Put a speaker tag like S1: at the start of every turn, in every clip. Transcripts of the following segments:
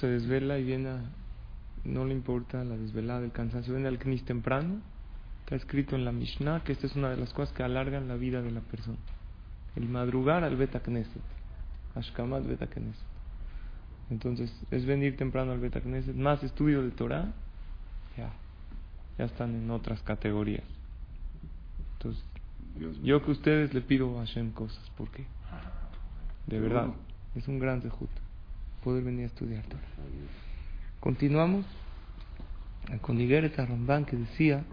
S1: se desvela y viene a, no le importa la desvelada, el cansancio, viene al Knis temprano, está escrito en la Mishnah que esta es una de las cosas que alargan la vida de la persona. El madrugar al Beta Knesset, Ashkamat Beta Knesset. Entonces, es venir temprano al Beta Knesset, más estudio de Torah, ya, ya están en otras categorías. Entonces, yo que ustedes le pido a Hashem cosas, porque de verdad es un gran dejut poder venir a estudiar. Continuamos con Igeret Ramban que decía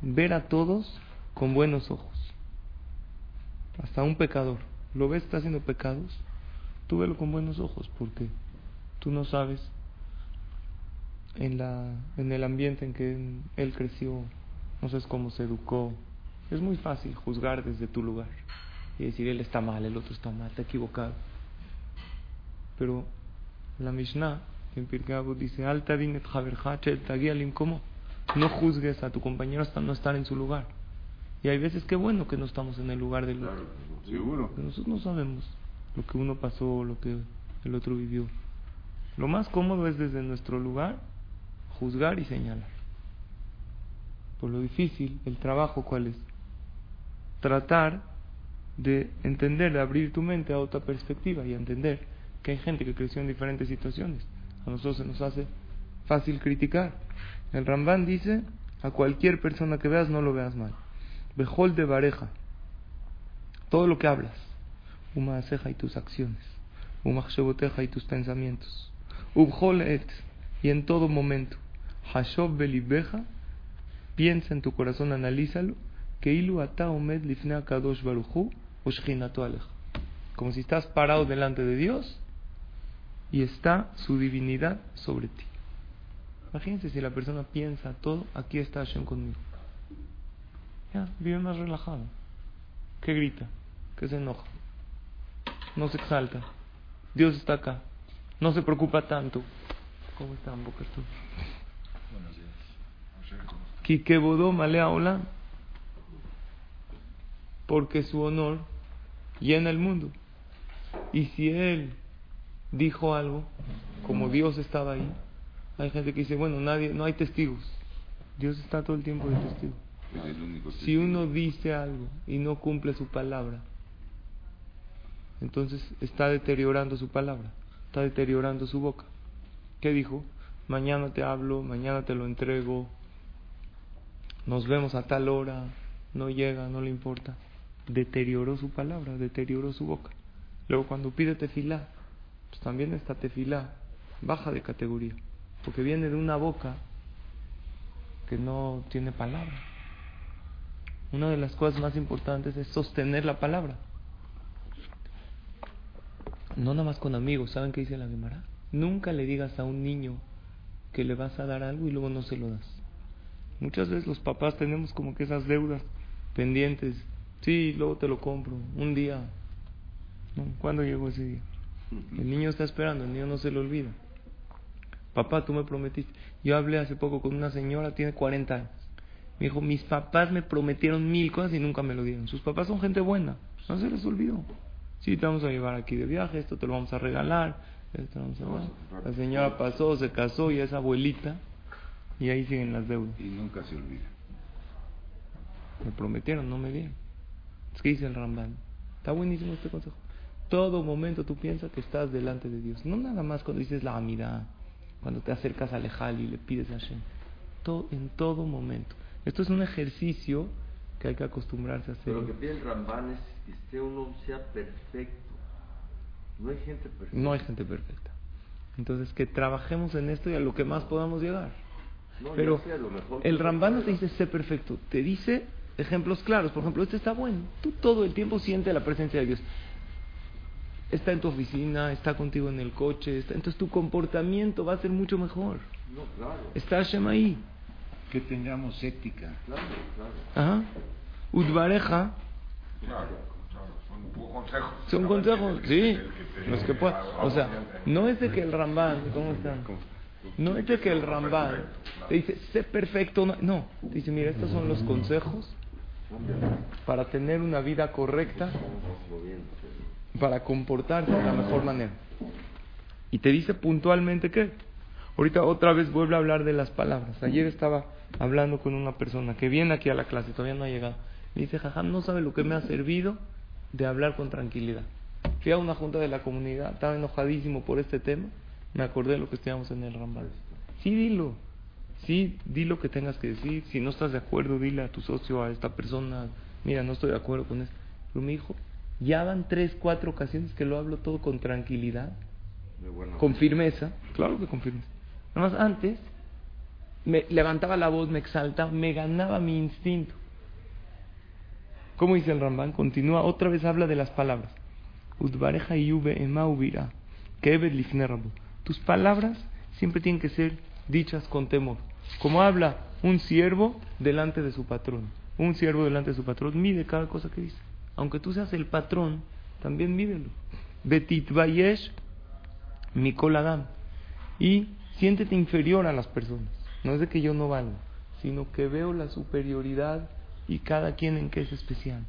S1: ver a todos con buenos ojos, hasta un pecador. ¿Lo ves está haciendo pecados? Tú velo con buenos ojos, porque tú no sabes en, la, en el ambiente en que él creció, no sabes cómo se educó. Es muy fácil juzgar desde tu lugar y decir él está mal, el otro está mal, está equivocado. Pero la Mishnah en Pirkei dice, Alta dinet. No juzgues a tu compañero hasta no estar en su lugar. Y hay veces que bueno que no estamos en el lugar del otro.
S2: Seguro.
S1: nosotros no sabemos lo que uno pasó, lo que el otro vivió. Lo más cómodo es desde nuestro lugar juzgar y señalar. Por lo difícil, el trabajo cuál es? Tratar de entender, de abrir tu mente a otra perspectiva y entender que hay gente que creció en diferentes situaciones. A nosotros se nos hace fácil criticar. El Ramban dice, a cualquier persona que veas no lo veas mal. Bejol de bareja, todo lo que hablas, ceja y tus acciones, umachsheboteja y tus pensamientos, ubhol et, y en todo momento, hashob belibeja, piensa en tu corazón, analízalo, que ilu ata omed lifnea kadosh baruchu, como si estás parado delante de Dios y está su divinidad sobre ti. Imagínense si la persona piensa todo, aquí está Hashem conmigo. Ya, vive más relajado. ¿Qué grita? ¿Qué se enoja? No se exalta. Dios está acá. No se preocupa tanto. ¿Cómo están, Buenos días. malea hola. Porque su honor llena el mundo. Y si él dijo algo, como Dios estaba ahí, hay gente que dice, bueno, nadie, no hay testigos. Dios está todo el tiempo de testigo. Si uno dice algo y no cumple su palabra, entonces está deteriorando su palabra, está deteriorando su boca. ¿Qué dijo? Mañana te hablo, mañana te lo entrego, nos vemos a tal hora, no llega, no le importa. Deterioró su palabra, deterioró su boca. Luego cuando pide tefilá, pues también esta tefilá baja de categoría, porque viene de una boca que no tiene palabra. Una de las cosas más importantes es sostener la palabra. No nada más con amigos, ¿saben qué dice la Gemara? Nunca le digas a un niño que le vas a dar algo y luego no se lo das. Muchas veces los papás tenemos como que esas deudas pendientes. Sí, luego te lo compro, un día. ¿Cuándo llegó ese día? El niño está esperando, el niño no se le olvida. Papá, tú me prometiste. Yo hablé hace poco con una señora, tiene 40 años. Me dijo, mis papás me prometieron mil cosas y nunca me lo dieron. Sus papás son gente buena, no se les olvidó. Sí, te vamos a llevar aquí de viaje, esto te lo vamos a regalar. La señora pasó, se casó y es abuelita y ahí siguen las deudas.
S2: Y nunca se olvida.
S1: Me prometieron, no me dieron. Es que dice el Ramban. Está buenísimo este consejo todo momento tú piensas que estás delante de Dios. No nada más cuando dices la amida, cuando te acercas al Ejal y le pides a Hashem. Todo, en todo momento. Esto es un ejercicio que hay que acostumbrarse a hacer.
S3: Pero lo que pide el Ramban es que este uno sea perfecto. No hay gente perfecta.
S1: No hay gente perfecta. Entonces, que trabajemos en esto y a lo que más podamos llegar. Pero el Ramban no te dice sé perfecto, te dice ejemplos claros. Por ejemplo, este está bueno. Tú todo el tiempo sientes la presencia de Dios está en tu oficina, está contigo en el coche, entonces tu comportamiento va a ser mucho mejor.
S3: No, claro.
S1: Está Hashem ahí.
S2: Que tengamos ética.
S3: Claro, claro.
S1: Ajá. Udvareja.
S4: Claro, son consejos.
S1: Son consejos, sí. Los que O sea, no es de que el Ramban, ¿cómo están? No es de que el Ramban te dice, sé perfecto. No, no. Te dice, mira, estos son los consejos para tener una vida correcta para comportarse de la mejor manera. Y te dice puntualmente qué, Ahorita otra vez vuelve a hablar de las palabras. Ayer estaba hablando con una persona que viene aquí a la clase, todavía no ha llegado. Me dice, Jajam, no sabe lo que me ha servido de hablar con tranquilidad. Fui a una junta de la comunidad, estaba enojadísimo por este tema. Me acordé de lo que estudiamos en el Rambal. Sí, dilo. Sí, di lo que tengas que decir. Si no estás de acuerdo, dile a tu socio, a esta persona, mira, no estoy de acuerdo con esto. Pero mi hijo, ya van tres, cuatro ocasiones que lo hablo todo con tranquilidad, con firmeza. Claro que con firmeza. Nada más antes, me levantaba la voz, me exaltaba, me ganaba mi instinto. ¿Cómo dice el Rambán? Continúa, otra vez habla de las palabras. Tus palabras siempre tienen que ser dichas con temor. Como habla un siervo delante de su patrón. Un siervo delante de su patrón mide cada cosa que dice. Aunque tú seas el patrón, también mídelo. Betit bayesh mikol adam. Y siéntete inferior a las personas. No es de que yo no valgo, sino que veo la superioridad y cada quien en qué es especial.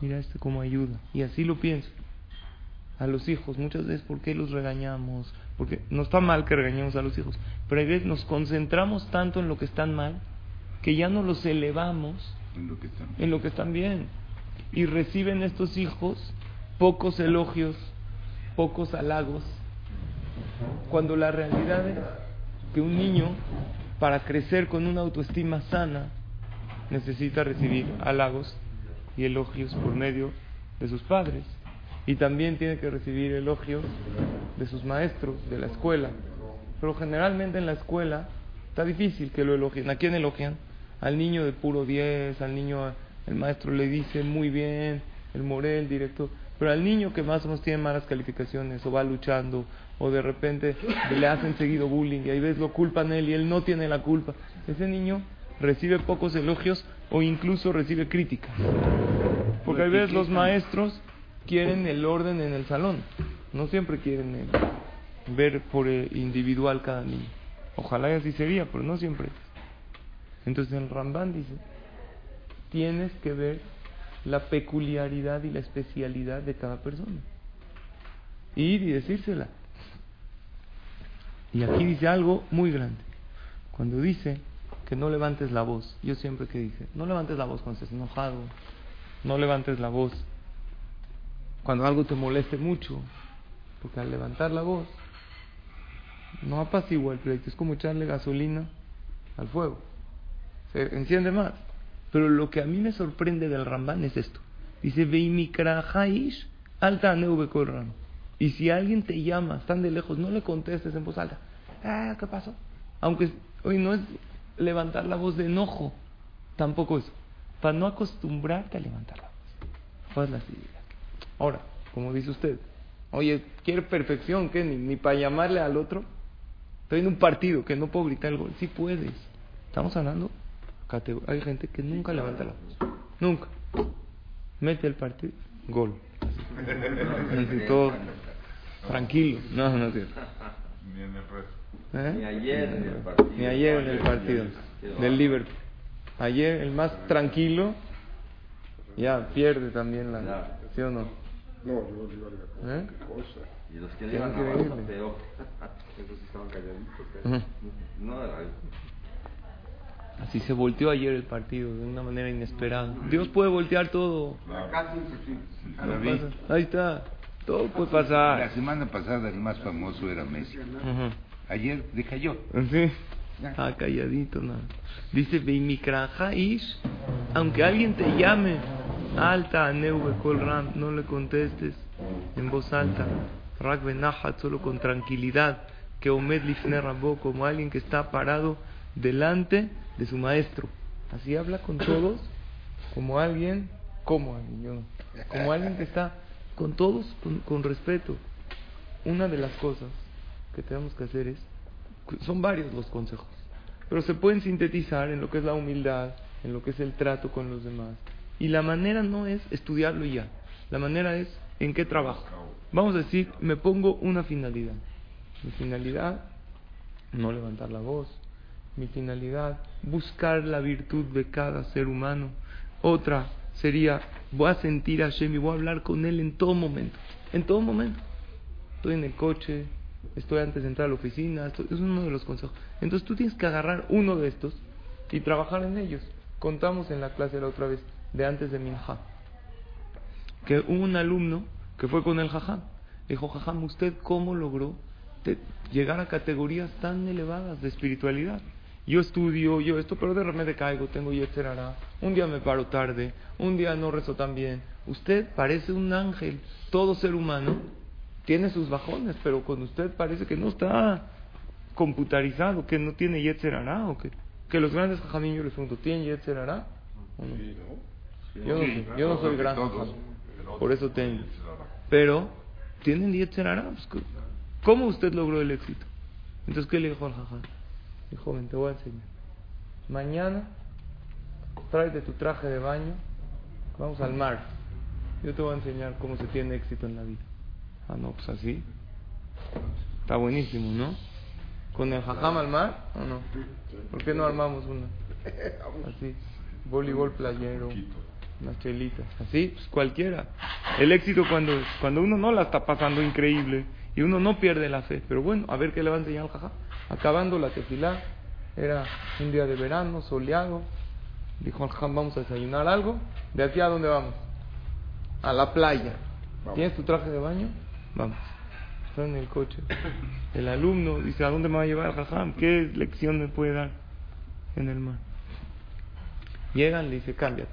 S1: Mira este cómo ayuda. Y así lo pienso. A los hijos, muchas veces, ¿por qué los regañamos? Porque no está mal que regañemos a los hijos, pero a veces nos concentramos tanto en lo que están mal que ya no los elevamos
S2: En lo que están.
S1: en lo que están bien. Y reciben estos hijos pocos elogios, pocos halagos, cuando la realidad es que un niño, para crecer con una autoestima sana, necesita recibir halagos y elogios por medio de sus padres. Y también tiene que recibir elogios de sus maestros, de la escuela. Pero generalmente en la escuela está difícil que lo elogien. ¿A quién elogian? Al niño de puro 10, al niño, el maestro le dice muy bien, el Morel, director. Pero al niño que más o menos tiene malas calificaciones o va luchando o de repente le hacen seguido bullying y ahí ves lo culpan él y él no tiene la culpa. Ese niño recibe pocos elogios o incluso recibe críticas. Porque a veces los maestros quieren el orden en el salón, no siempre quieren eh, ver por eh, individual cada niño. Ojalá y así sería, pero no siempre. Entonces el Ramban dice, tienes que ver la peculiaridad y la especialidad de cada persona. Ir y decírsela. Y aquí dice algo muy grande. Cuando dice que no levantes la voz, yo siempre que dije, no levantes la voz cuando estés enojado, no levantes la voz cuando algo te moleste mucho, porque al levantar la voz no apacigua el pleito, es como echarle gasolina al fuego, se enciende más. Pero lo que a mí me sorprende del Ramban es esto. Dice, Veimikrahaish alta ram. Y si alguien te llama, están de lejos, no le contestes en voz alta. Ah, ¿qué pasó? Aunque hoy no es levantar la voz de enojo, tampoco eso. Para no acostumbrarte a levantar la voz. Así. Ahora, como dice usted, oye, quiere perfección, ¿qué? Ni, ni para llamarle al otro. Estoy en un partido que no puedo gritar el gol. Sí puedes. Estamos hablando hay gente que nunca levanta la voz. Nunca. Mete el partido, gol. Todo tranquilo. No, no es cierto.
S4: Ni en el resto.
S1: ¿Eh?
S3: Ni ayer en el partido.
S1: Ni ayer en el partido del Liverpool. Ayer el más tranquilo ya pierde también la... ¿Sí o no?
S5: No, yo digo
S1: ¿Eh?
S5: qué cosa.
S3: Y los que iban a peor.
S5: Esos estaban calladitos. ¿eh?
S3: No era
S1: Así se volteó ayer el partido de una manera inesperada. Dios puede voltear todo. No. Ahí está. Todo puede
S2: La
S1: pasar.
S2: semana pasada el más famoso era Messi. Ayer decayó.
S1: Sí. Ah, calladito, nada. Dice, Veimikrahaish, aunque alguien te llame, alta, neuve, kol ram, no le contestes en voz alta. Rak solo con tranquilidad. Que omed lifne rabo, como alguien que está parado delante de su maestro. Así habla con todos, como alguien, como alguien, yo. Como alguien que está con todos, con, con respeto. Una de las cosas que tenemos que hacer es son varios los consejos, pero se pueden sintetizar en lo que es la humildad, en lo que es el trato con los demás. Y la manera no es estudiarlo ya, la manera es en qué trabajo. Vamos a decir, me pongo una finalidad. Mi finalidad, no levantar la voz. Mi finalidad, buscar la virtud de cada ser humano. Otra sería, voy a sentir a Hashem y voy a hablar con él en todo momento. En todo momento. Estoy en el coche, estoy antes de entrar a la oficina, esto es uno de los consejos. Entonces tú tienes que agarrar uno de estos y trabajar en ellos. Contamos en la clase la otra vez, de antes de Minha, que hubo un alumno que fue con el Jajam. Dijo, Jajam, ¿usted cómo logró llegar a categorías tan elevadas de espiritualidad? Yo estudio, yo esto, pero de repente caigo, tengo yetzerara. Un día me paro tarde, un día no rezo tan bien. Usted parece un ángel. Todo ser humano tiene sus bajones, pero con usted parece que no está computarizado, que no tiene yetzerara o que, que los grandes jajamín yo les pregunto, ¿tienen yetzerara? ¿O no? Yo no,
S2: Sí,
S1: soy- yo no soy
S2: todos,
S1: gran
S2: todos.
S1: por eso tengo. Pero, ¿tienen yetzerara? Pues, ¿cómo- ¿Cómo usted logró el éxito? Entonces, ¿qué le dijo al jajam? Dijo, ven, te voy a enseñar. Mañana, tráete tu traje de baño, vamos al mar. Yo te voy a enseñar cómo se tiene éxito en la vida. Ah, no, pues así. Está buenísimo, ¿no? ¿Con el jajam al mar o no? ¿Por qué no armamos una? Así, voleibol playero, unas chelitas, así, pues cualquiera. El éxito cuando, cuando uno no la está pasando increíble y uno no pierde la fe. Pero bueno, a ver qué le va a enseñar el jajam. Acabando la tefilá, era un día de verano, soleado. Dijo al jajam, vamos a desayunar algo. ¿De aquí a dónde vamos? A la playa. ¿Tienes tu traje de baño? Vamos. Están en el coche. El alumno dice, ¿a dónde me va a llevar el jajam? ¿Qué lección me puede dar en el mar? Llegan, le dice, cámbiate.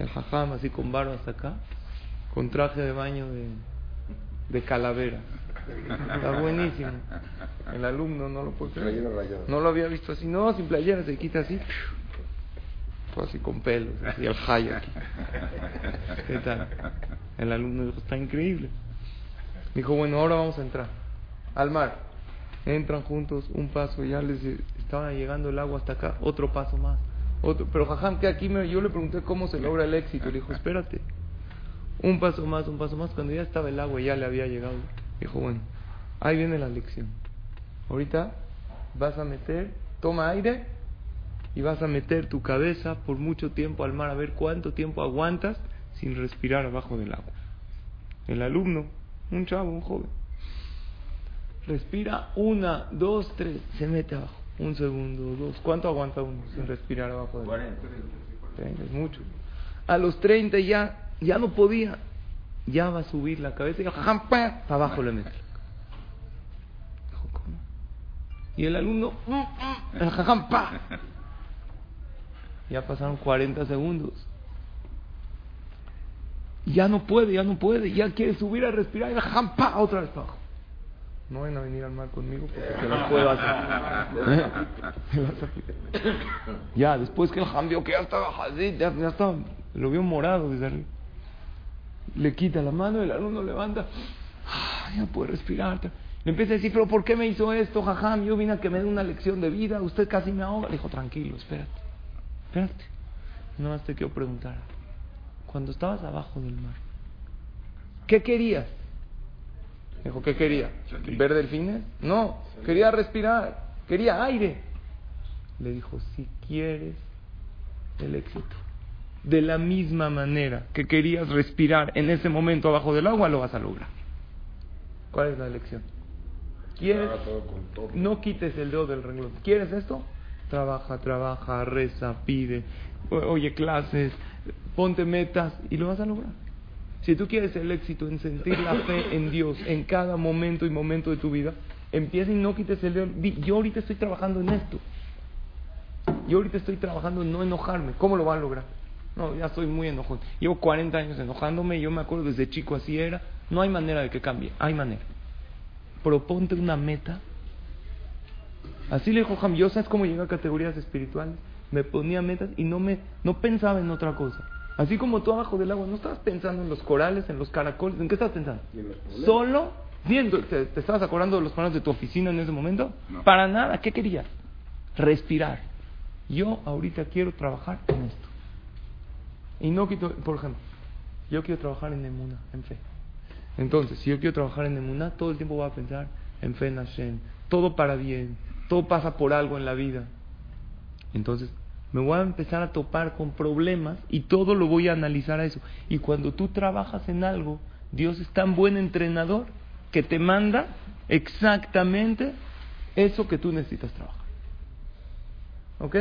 S1: El jajam así con barba hasta acá, con traje de baño de, de calavera. Está buenísimo. El alumno no lo puede creer. No lo había visto así. No, sin playera, se quita así. Fue así con pelos, así el high aquí. ¿Qué tal? El alumno dijo, está increíble. Dijo, bueno, ahora vamos a entrar al mar. Entran juntos, un paso, ya les estaba llegando el agua hasta acá, otro paso más. Otro, pero jajam, que aquí me, yo le pregunté cómo se logra el éxito. Le dijo, espérate. Un paso más, un paso más. Cuando ya estaba el agua, ya le había llegado. Dijo, bueno, ahí viene la lección. Ahorita vas a meter, toma aire y vas a meter tu cabeza por mucho tiempo al mar a ver cuánto tiempo aguantas sin respirar abajo del agua. El alumno, un chavo, un joven, respira una, dos, tres, se mete abajo. Un segundo, dos. ¿Cuánto aguanta uno sin respirar abajo del agua?
S3: 40.
S1: 30, es mucho. A los 30 ya, ya no podía. Ya va a subir la cabeza y el jajam, pa, para abajo le mete. Y el alumno, mm, mm, el jajam. Ya pasaron 40 segundos. Ya no puede, ya no puede, ya quiere subir a respirar y el jajam, pa, otra vez para abajo. No van a venir al mar conmigo porque se los puedo hacer. Se las. Ya, después que el jam vio que ya estaba ya, ya estaba, lo vio morado desde arriba. Le quita la mano, el alumno levanta, ah, ya puede respirar. Le empieza a decir, pero ¿por qué me hizo esto, jajam? Yo vine a que me dé una lección de vida, usted casi me ahoga. Le dijo, tranquilo, espérate, espérate. No más te quiero preguntar. Cuando estabas abajo del mar, ¿qué querías? Dijo, ¿qué quería? ¿Ver delfines? No, quería respirar, quería aire. Le dijo, si quieres el éxito, de la misma manera que querías respirar en ese momento abajo del agua, lo vas a lograr. ¿Cuál es la lección? ¿Quieres?
S5: Haga todo con todo.
S1: No quites el dedo del renglón. ¿Quieres esto? Trabaja, trabaja, reza, pide, oye clases, ponte metas y lo vas a lograr. Si tú quieres el éxito en sentir la fe en Dios en cada momento y momento de tu vida, empieza y no quites el dedo. Yo ahorita estoy trabajando en esto. Yo ahorita estoy trabajando en no enojarme. ¿Cómo lo van a lograr? No, ya estoy muy enojado. Llevo 40 años enojándome. Yo me acuerdo desde chico así era. No hay manera de que cambie. Hay manera. Proponte una meta. Así le dijo Ham. Yo sabes cómo llegué a categorías espirituales. Me ponía metas y no me no pensaba en otra cosa. Así como tú abajo del agua, no estabas pensando en los corales, en los caracoles. ¿En qué estabas pensando? Solo viendo. ¿Te, te estabas acordando de los planos de tu oficina en ese momento?
S2: No.
S1: Para nada. ¿Qué querías? Respirar. Yo ahorita quiero trabajar en esto. Y no quito, por ejemplo, yo quiero trabajar en Emuna, en fe. Entonces, si yo quiero trabajar en Emuna, todo el tiempo voy a pensar en fe en Hashem. Todo para bien. Todo pasa por algo en la vida. Entonces, me voy a empezar a topar con problemas y todo lo voy a analizar a eso. Y cuando tú trabajas en algo, Dios es tan buen entrenador que te manda exactamente eso que tú necesitas trabajar. ¿Ok?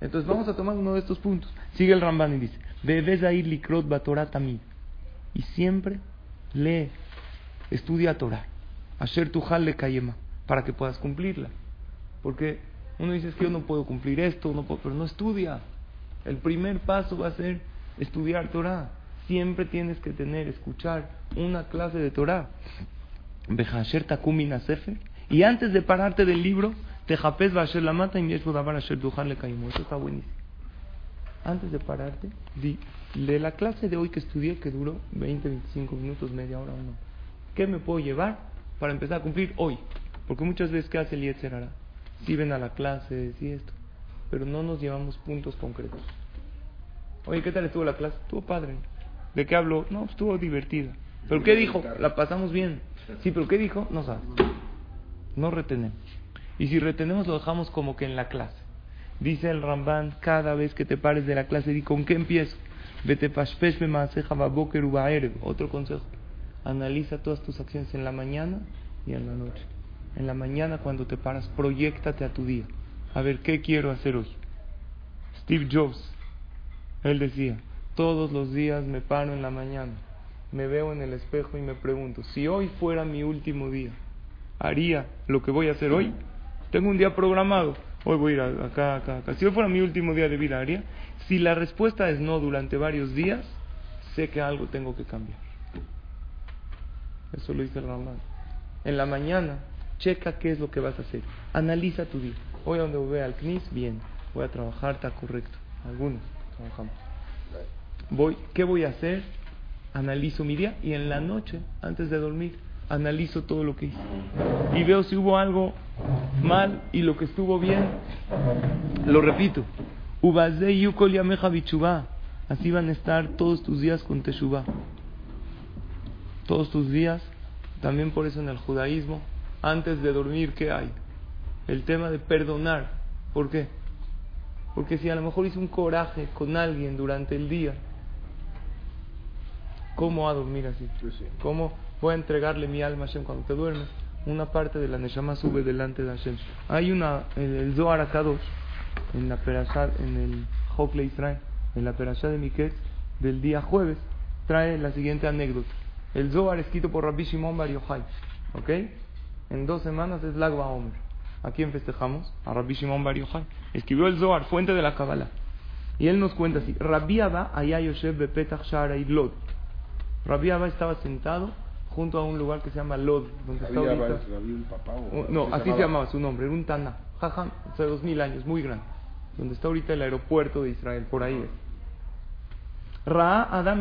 S1: Entonces vamos a tomar uno de estos puntos. Sigue el Ramban y dice, debes ir likrot batorah tamid. Y siempre lee, estudia Torah. Asher tujal le kayema, para que puedas cumplirla. Porque uno dice que yo no puedo cumplir esto, no puedo, pero no estudia. El primer paso va a ser estudiar Torah. Siempre tienes que tener, escuchar una clase de Torah. Bejasher takumina sefer. Y antes de pararte del libro, te japes va a la mata y dujar le. Eso está buenísimo. Antes de pararte, di, de la clase de hoy que estudié, que duró 20, 25 minutos, media hora o no. ¿Qué me puedo llevar para empezar a cumplir hoy? Porque muchas veces, ¿qué hace el Yetzerara? Si ven a la clase, si esto. Pero no nos llevamos puntos concretos. Oye, ¿qué tal estuvo la clase? Estuvo padre. ¿De qué habló? No, estuvo divertida. ¿Pero qué dijo? La pasamos bien. Sí, pero ¿qué dijo? No sabes. No retenemos. Y si retenemos, lo dejamos como que en la clase. Dice el Ramban, cada vez que te pares de la clase, di con qué empiezo. Vete Otro consejo. Analiza todas tus acciones en la mañana y en la noche. En la mañana cuando te paras, proyectate a tu día. A ver, ¿qué quiero hacer hoy? Steve Jobs, él decía, todos los días me paro en la mañana, me veo en el espejo y me pregunto, si hoy fuera mi último día, ¿haría lo que voy a hacer hoy? Tengo un día programado, hoy voy a ir acá, acá, acá. Si hoy fuera mi último día de vida, ¿haría? Si la respuesta es no durante varios días, sé que algo tengo que cambiar. Eso lo dice el Ramán. En la mañana, checa qué es lo que vas a hacer. Analiza tu día. Hoy donde voy al CNIS, bien. Voy a trabajar, está correcto. Algunos trabajamos. Voy, ¿Qué voy a hacer? Analizo mi día y en la noche, antes de dormir, analizo todo lo que hice. Y veo si hubo algo mal y lo que estuvo bien, lo repito. Así van a estar todos tus días con Teshuvah. Todos tus días. También por eso en el judaísmo, antes de dormir, ¿qué hay? El tema de perdonar. ¿Por qué? Porque si a lo mejor hice un coraje con alguien durante el día, ¿cómo va a dormir así? ¿Cómo voy a entregarle mi alma a Hashem cuando te duermes? Una parte de la Neshama sube delante de Hashem. Hay una, en el Zohar Akadosh, en la Perashá, en el Hokle Israel, en la Perashá de Miquel, del día jueves, trae la siguiente anécdota. El Zohar escrito por Rabbi Shimon Bar Yochai. ¿Ok? En dos semanas es Lagba Omer. ¿A quién festejamos? A Rabbi Shimon Bar Yochai. Escribió el Zohar, fuente de la Kabbalah. Y él nos cuenta así: Rabbi Abba allá Yosef Bepetach Shara Lod. Rabbi Abba estaba sentado junto a un lugar que se llama Lod, donde está ahorita. Oh, no, así se llamaba su nombre, era un Tana, Jajam, hace dos mil años, muy grande, donde está ahorita el aeropuerto de Israel, por ahí es. Adam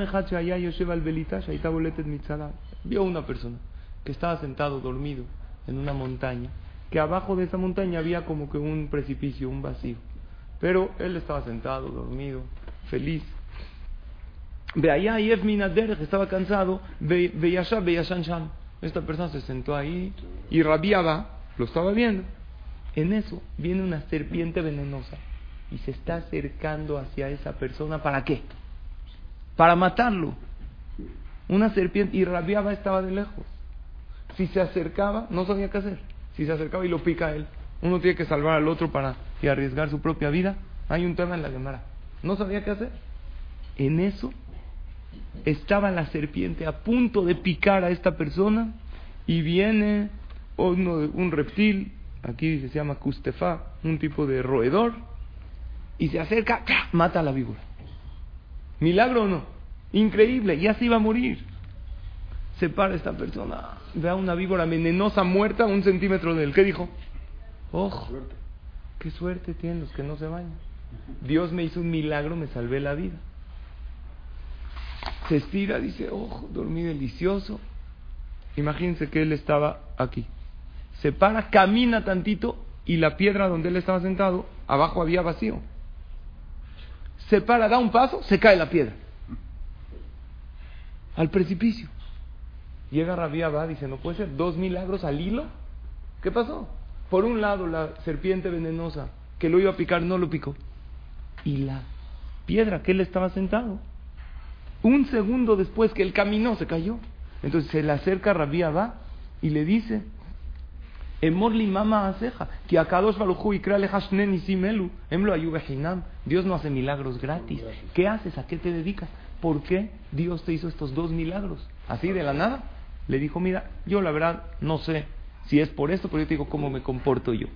S1: Vio una persona que estaba sentado dormido en una montaña, que abajo de esa montaña había como que un precipicio, un vacío. Pero él estaba sentado, dormido, feliz. Ve allá y que estaba cansado, Esta persona se sentó ahí y rabiaba, lo estaba viendo. En eso viene una serpiente venenosa y se está acercando hacia esa persona. ¿Para qué? para matarlo. Una serpiente, y rabiaba estaba de lejos. Si se acercaba, no sabía qué hacer. Si se acercaba y lo pica a él, uno tiene que salvar al otro para y arriesgar su propia vida. Hay un tema en la Gemara. No sabía qué hacer. En eso estaba la serpiente a punto de picar a esta persona y viene uno, un reptil, aquí se llama Kustefa, un tipo de roedor, y se acerca, mata a la víbora. ¿Milagro o no? Increíble, ya se iba a morir. Se para esta persona, ve a una víbora venenosa muerta a un centímetro de él. ¿Qué dijo? Ojo, qué suerte tienen los que no se bañan. Dios me hizo un milagro, me salvé la vida. Se estira, dice, ojo, dormí delicioso. Imagínense que él estaba aquí. Se para, camina tantito y la piedra donde él estaba sentado, abajo había vacío se para, da un paso, se cae la piedra. Al precipicio. Llega Rabia va, dice, no puede ser, dos milagros al hilo. ¿Qué pasó? Por un lado, la serpiente venenosa que lo iba a picar no lo picó. Y la piedra que él estaba sentado, un segundo después que él caminó, se cayó. Entonces se le acerca a Rabia va y le dice, Emorli mama aceja, que akadosh y simelu, emlo. Dios no hace milagros gratis. ¿Qué haces? ¿A qué te dedicas? ¿Por qué Dios te hizo estos dos milagros? Así de la nada. Le dijo, mira, yo la verdad no sé si es por esto, pero yo te digo cómo me comporto yo.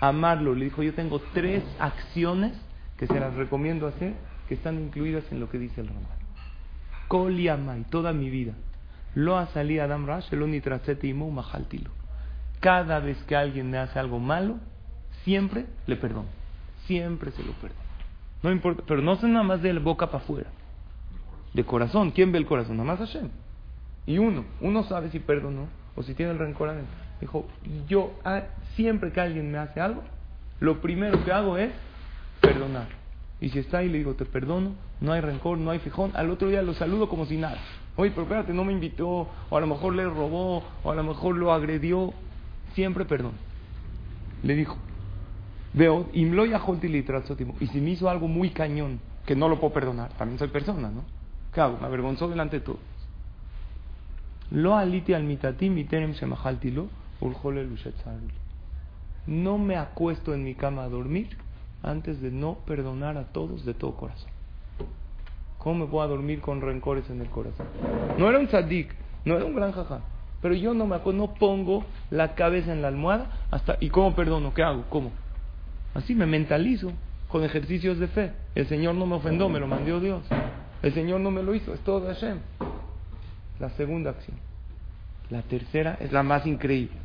S1: Amarlo, le dijo, yo tengo tres acciones que se las recomiendo hacer, que están incluidas en lo que dice el Ramán. Kol y toda mi vida. Lo salido Adam Rash, el y majaltilo. Cada vez que alguien me hace algo malo, siempre le perdono. Siempre se lo perdono. No importa, pero no sé nada más de boca para afuera. De corazón. ¿Quién ve el corazón? Nada más Hashem. Y uno, uno sabe si perdonó o si tiene el rencor adentro. Dijo, yo ah, siempre que alguien me hace algo, lo primero que hago es perdonar. Y si está ahí, le digo, te perdono, no hay rencor, no hay fijón. Al otro día lo saludo como si nada. Oye, pero espérate, no me invitó, o a lo mejor le robó, o a lo mejor lo agredió. Siempre perdón. Le dijo, veo, y si me hizo algo muy cañón, que no lo puedo perdonar, también soy persona, ¿no? ¿Qué hago? Me avergonzó delante de todos. Lo aliti al mitatim No me acuesto en mi cama a dormir antes de no perdonar a todos de todo corazón. ¿Cómo me puedo dormir con rencores en el corazón? No era un tzadik, no era un gran jaja. Pero yo no me no pongo la cabeza en la almohada hasta... ¿Y cómo perdono? ¿Qué hago? ¿Cómo? Así me mentalizo con ejercicios de fe. El Señor no me ofendió, me lo mandó Dios. El Señor no me lo hizo, es todo de Hashem. La segunda acción. La tercera es la más increíble.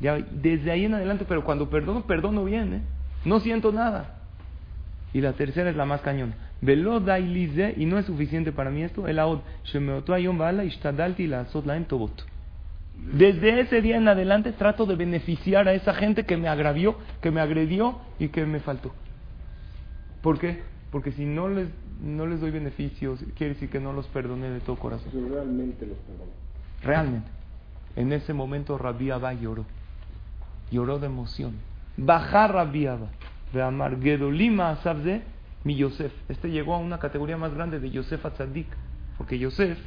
S1: Ya, desde ahí en adelante, pero cuando perdono, perdono bien, ¿eh? No siento nada. Y la tercera es la más cañón. Velo dailize, y no es suficiente para mí esto, el aod, Desde ese día en adelante trato de beneficiar a esa gente que me agravió, que me agredió y que me faltó. ¿Por qué? Porque si no les, no les doy beneficios, quiere decir que no los perdoné de todo corazón.
S5: realmente los perdoné.
S1: Realmente. En ese momento Rabbi Abba lloró. Lloró de emoción. Bajar Rabbi Abba. De Amar Gedolima de mi Yosef. Este llegó a una categoría más grande de Yosef Atzadik. Porque Yosef,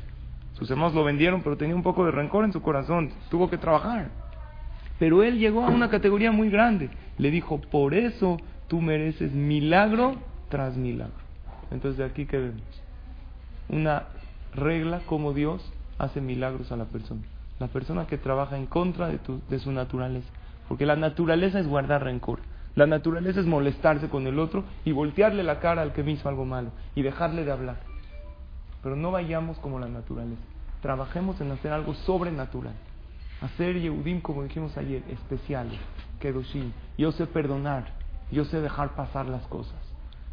S1: sus hermanos lo vendieron, pero tenía un poco de rencor en su corazón. Tuvo que trabajar. Pero él llegó a una categoría muy grande. Le dijo, por eso tú mereces milagro tras milagro. Entonces de aquí que vemos una regla como Dios hace milagros a la persona. La persona que trabaja en contra de, su naturaleza. Porque la naturaleza es guardar rencor. La naturaleza es molestarse con el otro y voltearle la cara al que me hizo algo malo y dejarle de hablar. Pero no vayamos como la naturaleza. Trabajemos en hacer algo sobrenatural. Hacer Yehudim, como dijimos ayer, especiales. Kedoshim. Yo sé perdonar. Yo sé dejar pasar las cosas.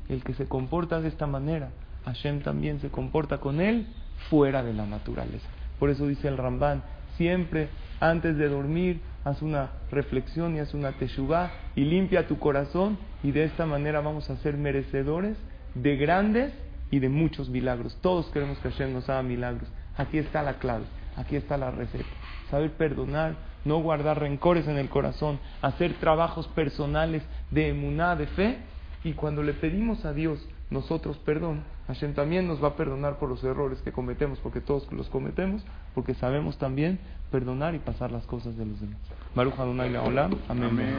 S1: El que se comporta de esta manera, Hashem también se comporta con él fuera de la naturaleza. Por eso dice el Ramban, siempre antes de dormir, haz una reflexión y haz una teshuvah y limpia tu corazón y de esta manera vamos a ser merecedores de grandes y de muchos milagros. Todos queremos que Hashem nos haga milagros. Aquí está la clave, aquí está la receta. Saber perdonar, no guardar rencores en el corazón, hacer trabajos personales de emuná, de fe y cuando le pedimos a Dios nosotros perdón, Hashem también nos va a perdonar por los errores que cometemos, porque todos los cometemos, porque sabemos también perdonar y pasar las cosas de los demás. Baruch Adonai Amén. Amén.